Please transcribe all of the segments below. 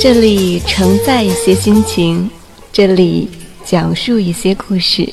这里承载一些心情，这里讲述一些故事。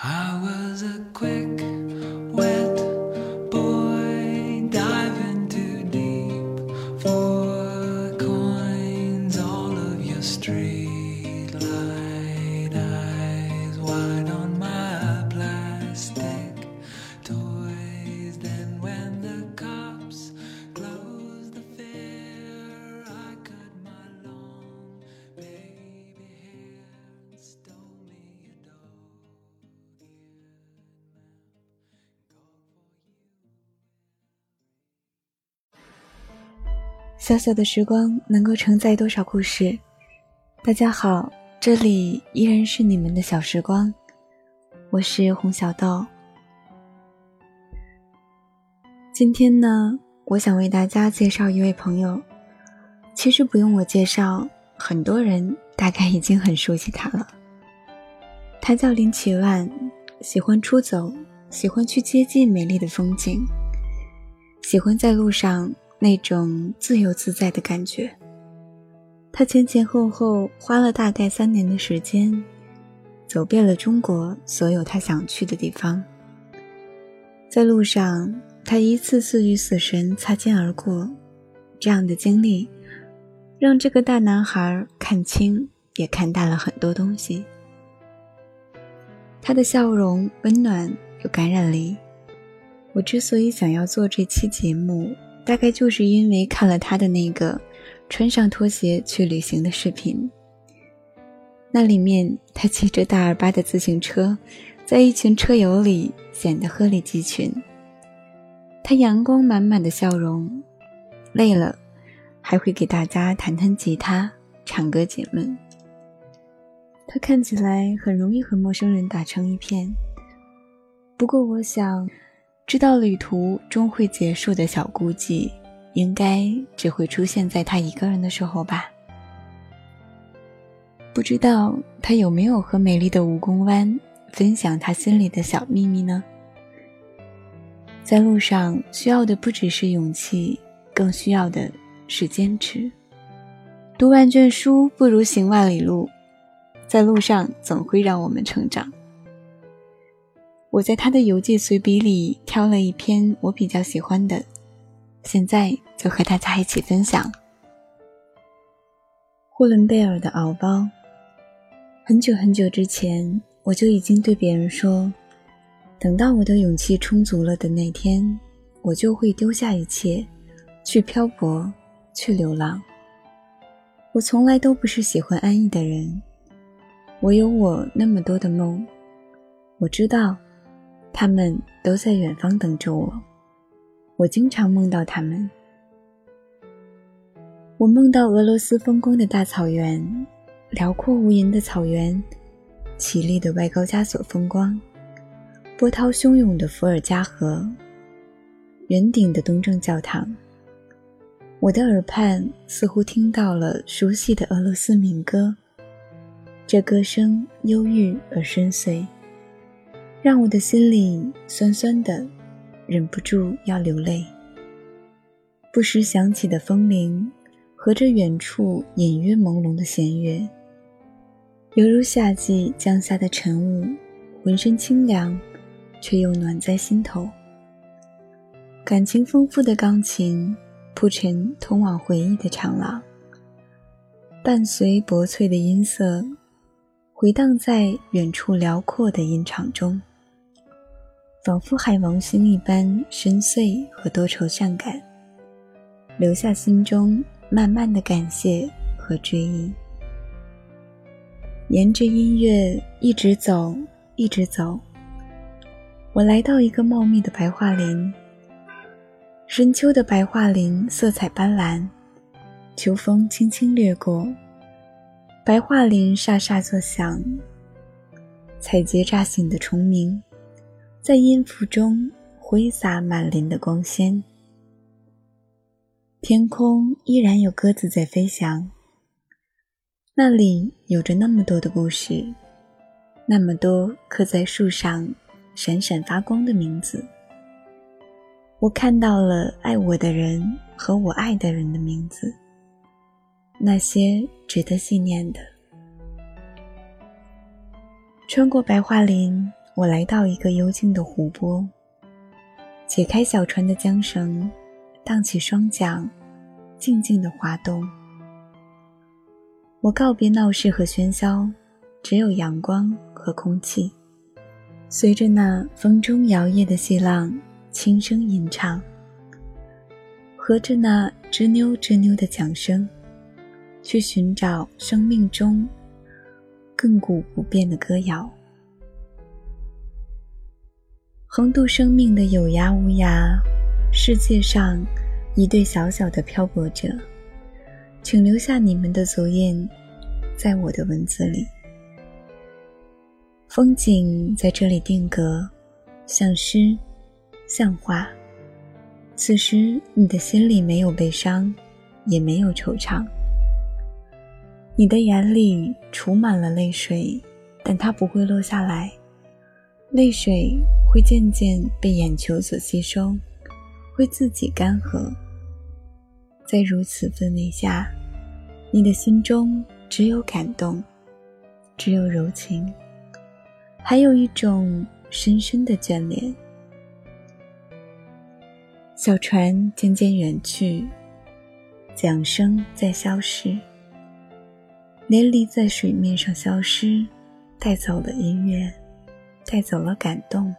I was a quick, 小小的时光能够承载多少故事？大家好，这里依然是你们的小时光，我是红小豆。今天呢，我想为大家介绍一位朋友。其实不用我介绍，很多人大概已经很熟悉他了。他叫林奇万，喜欢出走，喜欢去接近美丽的风景，喜欢在路上那种自由自在的感觉。他前前后后花了大概三年的时间，走遍了中国所有他想去的地方。在路上，他一次次与死神擦肩而过，这样的经历，让这个大男孩看清也看淡了很多东西。他的笑容温暖有感染力。我之所以想要做这期节目，大概就是因为看了他的那个穿上拖鞋去旅行的视频。那里面他骑着大二八的自行车，在一群车友里显得鹤立鸡群。他阳光满满的笑容，累了还会给大家弹弹吉他、唱歌解闷。他看起来很容易和陌生人打成一片。不过，我想，知道旅途终会结束的小孤寂，应该只会出现在他一个人的时候吧。不知道他有没有和美丽的蜈蚣湾分享他心里的小秘密呢？在路上需要的不只是勇气，更需要的是坚持。读万卷书不如行万里路，在路上总会让我们成长。我在他的游记随笔里挑了一篇我比较喜欢的，现在就和大家一起分享。呼伦贝尔的敖包。很久很久之前，我就已经对别人说，等到我的勇气充足了的那天，我就会丢下一切，去漂泊，去流浪。我从来都不是喜欢安逸的人，我有我那么多的梦，我知道，他们都在远方等着我。我经常梦到他们，我梦到俄罗斯风光的大草原。辽阔无垠的草原，绮丽的外高加索风光，波涛汹涌的伏尔加河，圆顶的东正教堂。我的耳畔似乎听到了熟悉的俄罗斯民歌，这歌声忧郁而深邃，让我的心里酸酸的，忍不住要流泪。不时响起的风铃，和着远处隐约朦胧的弦乐。犹如夏季降下的晨雾，浑身清凉，却又暖在心头。感情丰富的钢琴铺成通往回忆的长廊，伴随薄脆的音色，回荡在远处辽阔的音场中，仿佛海王星一般深邃和多愁善感，留下心中慢慢的感谢和追忆。沿着音乐一直走，一直走，我来到一个茂密的白桦林。深秋的白桦林色彩斑斓，秋风轻轻掠过，白桦林沙沙作响。采撷乍醒的虫鸣，在音符中挥洒满林的光鲜。天空依然有鸽子在飞翔，那里有着那么多的故事，那么多刻在树上闪闪发光的名字。我看到了爱我的人和我爱的人的名字，那些值得纪念的。穿过白桦林，我来到一个幽静的湖泊，解开小船的缰绳，荡起双桨，静静的滑动。我告别闹市和喧嚣，只有阳光和空气，随着那风中摇曳的细浪。轻声吟唱，和着那吱扭吱扭的桨声，去寻找生命中亘古不变的歌谣。横渡生命的有涯无涯，世界上一对小小的漂泊者，请留下你们的足印，在我的文字里。风景在这里定格，像诗。像画。此时，你的心里没有悲伤，也没有惆怅。你的眼里储满了泪水，但它不会落下来。泪水会渐渐被眼球所吸收，会自己干涸。在如此氛围下，你的心中只有感动，只有柔情，还有一种深深的眷恋。小船渐渐远去，桨声在消失，涟漪在水面上消失，带走了音乐，带走了感动，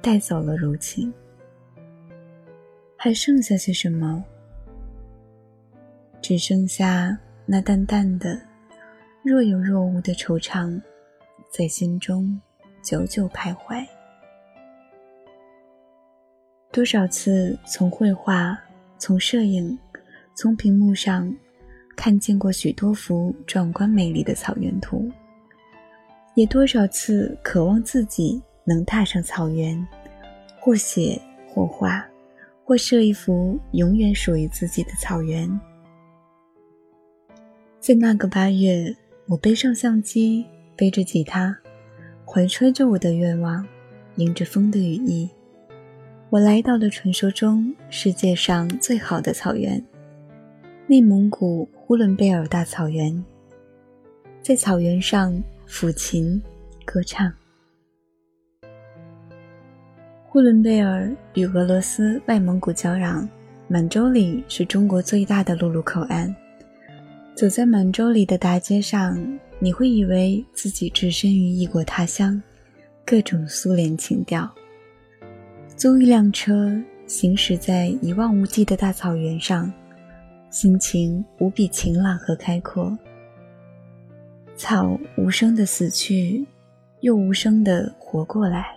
带走了柔情，还剩下些什么？只剩下那淡淡的、若有若无的惆怅，在心中久久徘徊。多少次从绘画、从摄影、从屏幕上看见过许多幅壮观美丽的草原图，也多少次渴望自己能踏上草原，或写或画，或设一幅永远属于自己的草原。在那个八月，我背上相机，背着吉他，怀揣着我的愿望，迎着风的羽翼。我来到了传说中世界上最好的草原——内蒙古呼伦贝尔大草原。在草原上抚琴、歌唱。呼伦贝尔与俄罗斯、外蒙古交壤，满洲里是中国最大的陆路口岸。走在满洲里的大街上，你会以为自己置身于异国他乡，各种苏联情调。租一辆车，行驶在一望无际的大草原上，心情无比晴朗和开阔。草无声的死去，又无声的活过来，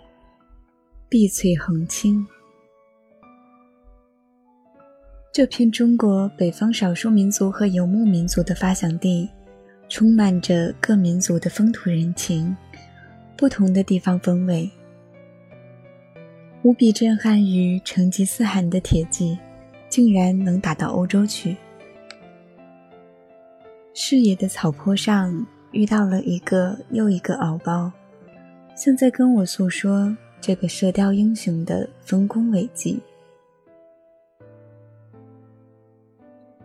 碧翠横青。这片中国北方少数民族和游牧民族的发祥地，充满着各民族的风土人情，不同的地方风味。无比震撼于成吉思汗的铁骑，竟然能打到欧洲去。视野的草坡上遇到了一个又一个敖包，像在跟我诉说这个射雕英雄的丰功伟绩。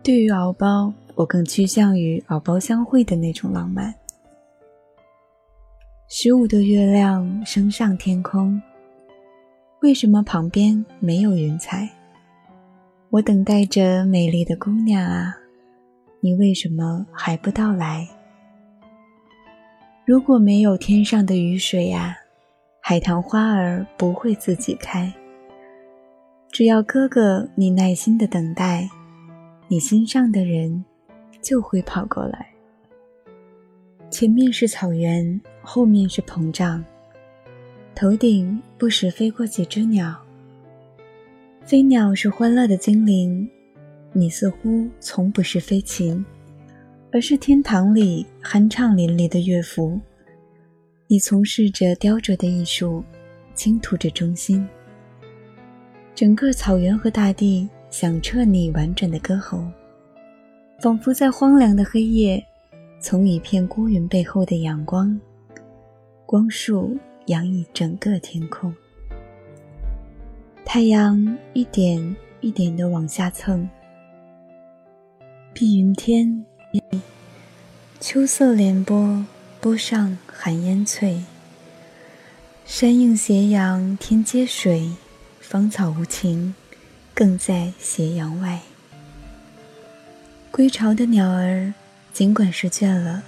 对于敖包，我更趋向于敖包相会的那种浪漫。十五的月亮升上天空。为什么旁边没有云彩？我等待着美丽的姑娘啊，你为什么还不到来？如果没有天上的雨水呀，海棠花儿不会自己开。只要哥哥你耐心的等待，你心上的人就会跑过来。前面是草原，后面是膨胀，头顶不时飞过几只鸟。飞鸟是欢乐的精灵，你似乎从不是飞禽，而是天堂里酣畅淋漓的乐符。你从事着雕琢的艺术，倾吐着忠心。整个草原和大地响彻你婉转的歌喉，仿佛在荒凉的黑夜，从一片孤云背后的阳光，光束洋溢整个天空。太阳一点一点的往下蹭，碧云天，秋色连波，波上寒烟翠。山映斜阳，天接水，芳草无情，更在斜阳外。归巢的鸟儿，尽管是倦了，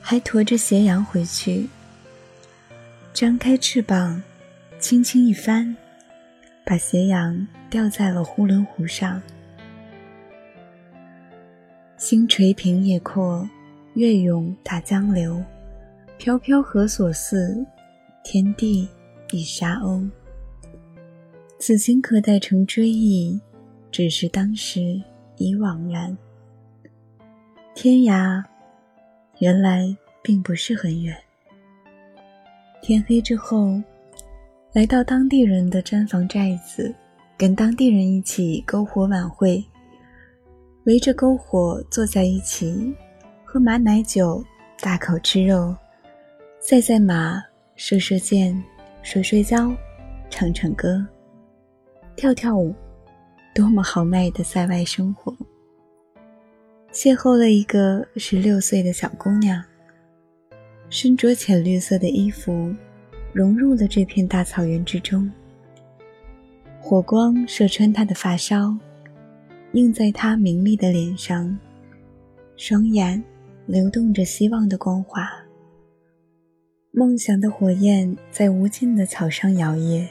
还驮着斜阳回去。张开翅膀，轻轻一翻。把斜阳吊在了呼伦湖上，星垂平野阔，月涌大江流，飘飘何所似？天地一沙鸥。此情可待成追忆，只是当时已惘然。天涯，原来并不是很远。天黑之后。来到当地人的毡房寨子，跟当地人一起篝火晚会，围着篝火坐在一起，喝马奶酒，大口吃肉，赛赛马，射射箭，摔摔跤，唱唱歌，跳跳舞，多么豪迈的塞外生活！邂逅了一个十六岁的小姑娘，身着浅绿色的衣服。融入了这片大草原之中，火光射穿她的发梢，映在她明丽的脸上，双眼流动着希望的光华。梦想的火焰在无尽的草上摇曳，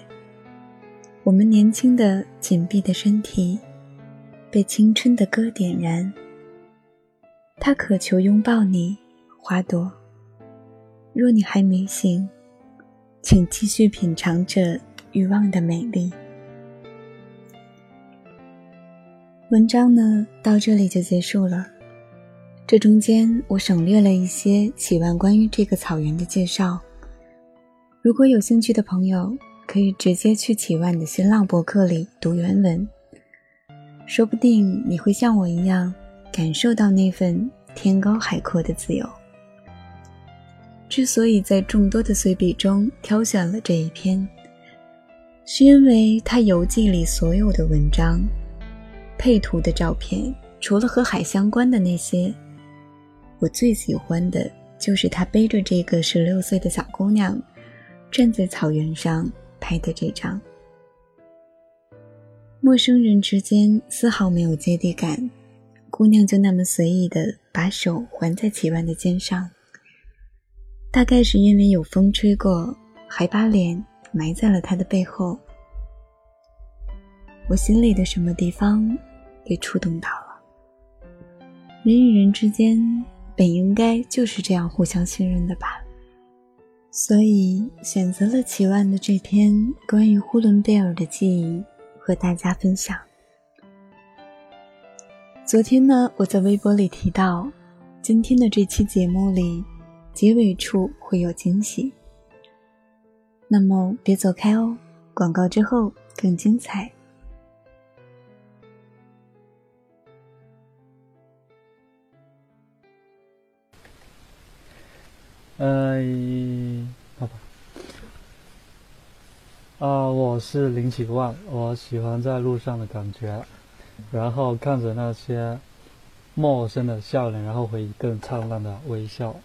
我们年轻的紧闭的身体被青春的歌点燃。他渴求拥抱你，花朵。若你还没醒。请继续品尝着欲望的美丽。文章呢，到这里就结束了。这中间我省略了一些启万关于这个草原的介绍。如果有兴趣的朋友，可以直接去启万的新浪博客里读原文，说不定你会像我一样，感受到那份天高海阔的自由。之所以在众多的随笔中挑选了这一篇，是因为他游记里所有的文章、配图的照片，除了和海相关的那些，我最喜欢的就是他背着这个十六岁的小姑娘，站在草原上拍的这张。陌生人之间丝毫没有接地感，姑娘就那么随意的把手环在齐万的肩上。大概是因为有风吹过，还把脸埋在了他的背后，我心里的什么地方被触动到了。人与人之间本应该就是这样互相信任的吧，所以选择了齐万的这篇关于呼伦贝尔的记忆和大家分享。昨天呢，我在微博里提到，今天的这期节目里。结尾处会有惊喜，那么别走开哦！广告之后更精彩。呃，爸爸，啊，我是林启万，我喜欢在路上的感觉，然后看着那些陌生的笑脸，然后回忆更灿烂的微笑。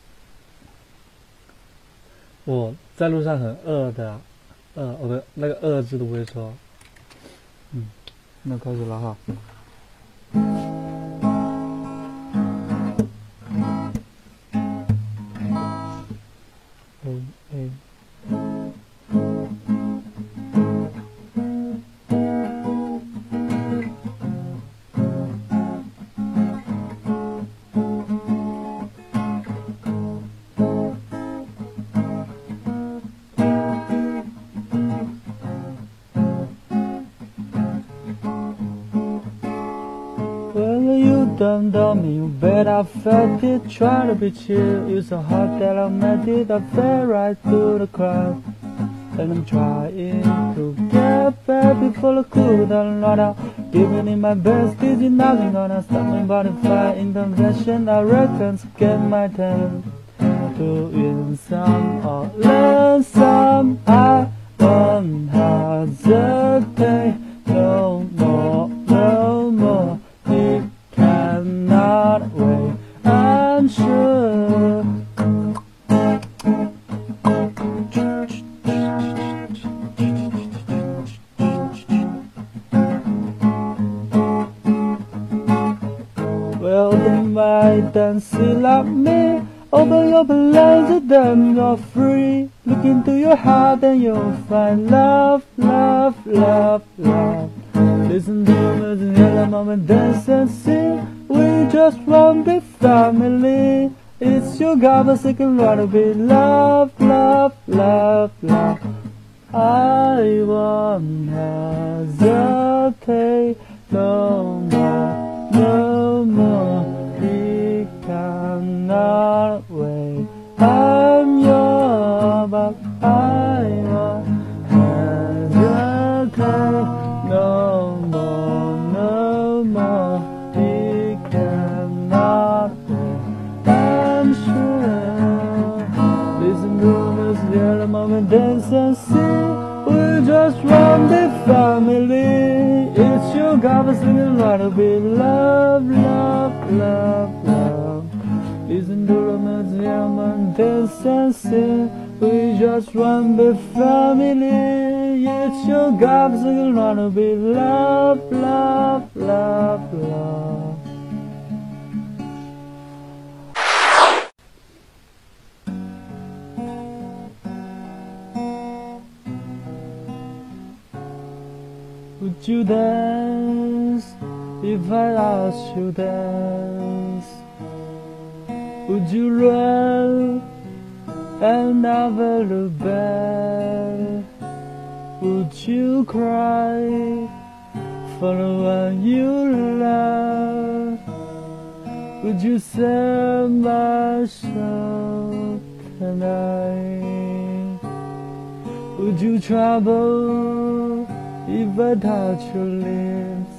我在路上很饿的，饿，哦不，那个饿字都不会说。嗯，那开始了哈。Don't tell me, you bet I felt it. Trying to be chill, it's so hot that I met it. I fell right through the crowd. And I'm trying to get back before I could and run out. Giving it my best, is it nothing gonna stop me but if I intervention? I reckon to get my turn to win some or learn some. I won't hesitate and see like me. Open your blessed, then you're free. Look into your heart and you'll find love, love, love, love. Listen to music, hear the moment, dance and sing. We just want be family. It's your God, but second want to be love, love, love, love. I won't hesitate no more, no more. little gobbler singing lullaby. Love, love, love, love. Listen to romance, yaman, sense. We just want the family. It's your gobbler singing be Love, love, love, love. You dance if I asked you dance? Would you run and never look back? Would you cry for the one you love? Would you send my soul tonight? Would you trouble if I touch your lips?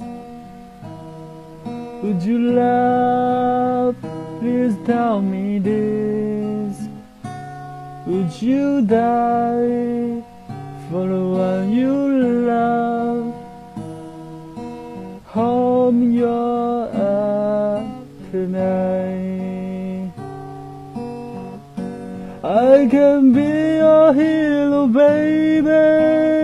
Would you love? Please tell me this. Would you die for the one you love? Home you're tonight. I can be your hero, baby.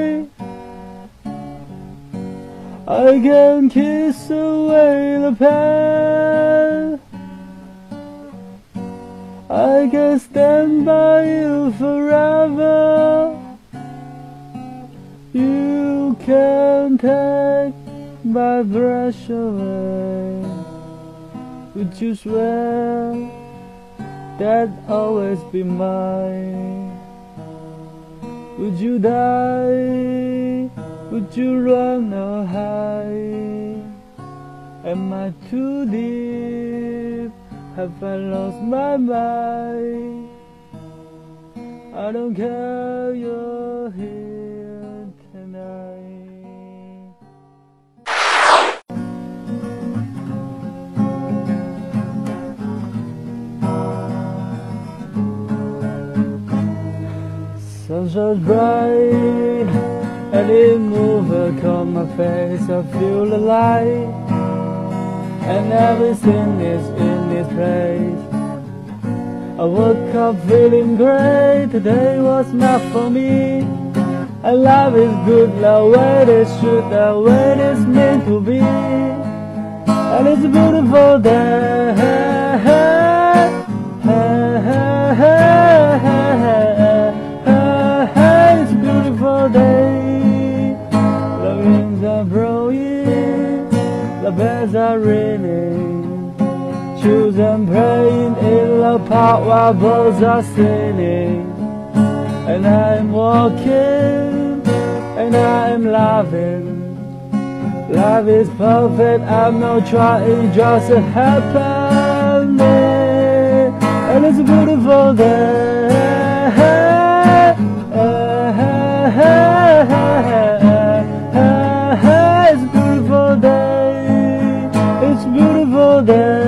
I can kiss away the pain. I can stand by you forever. You can take my breath away. Would you swear that always be mine? Would you die? Would you run or hide? Am I too deep? Have I lost my mind? I don't care, you're here tonight. Sun shines bright and it moves across my face. I feel light and everything is in its place. I woke up feeling great. Today was not for me. And love is good, the way it true, the way it is meant to be. And it's a beautiful day. The bells are ringing. Children playing in the park while birds are singing. And I'm walking, and I'm laughing. Life is perfect, I'm not trying, just happening. And it's a beautiful day. the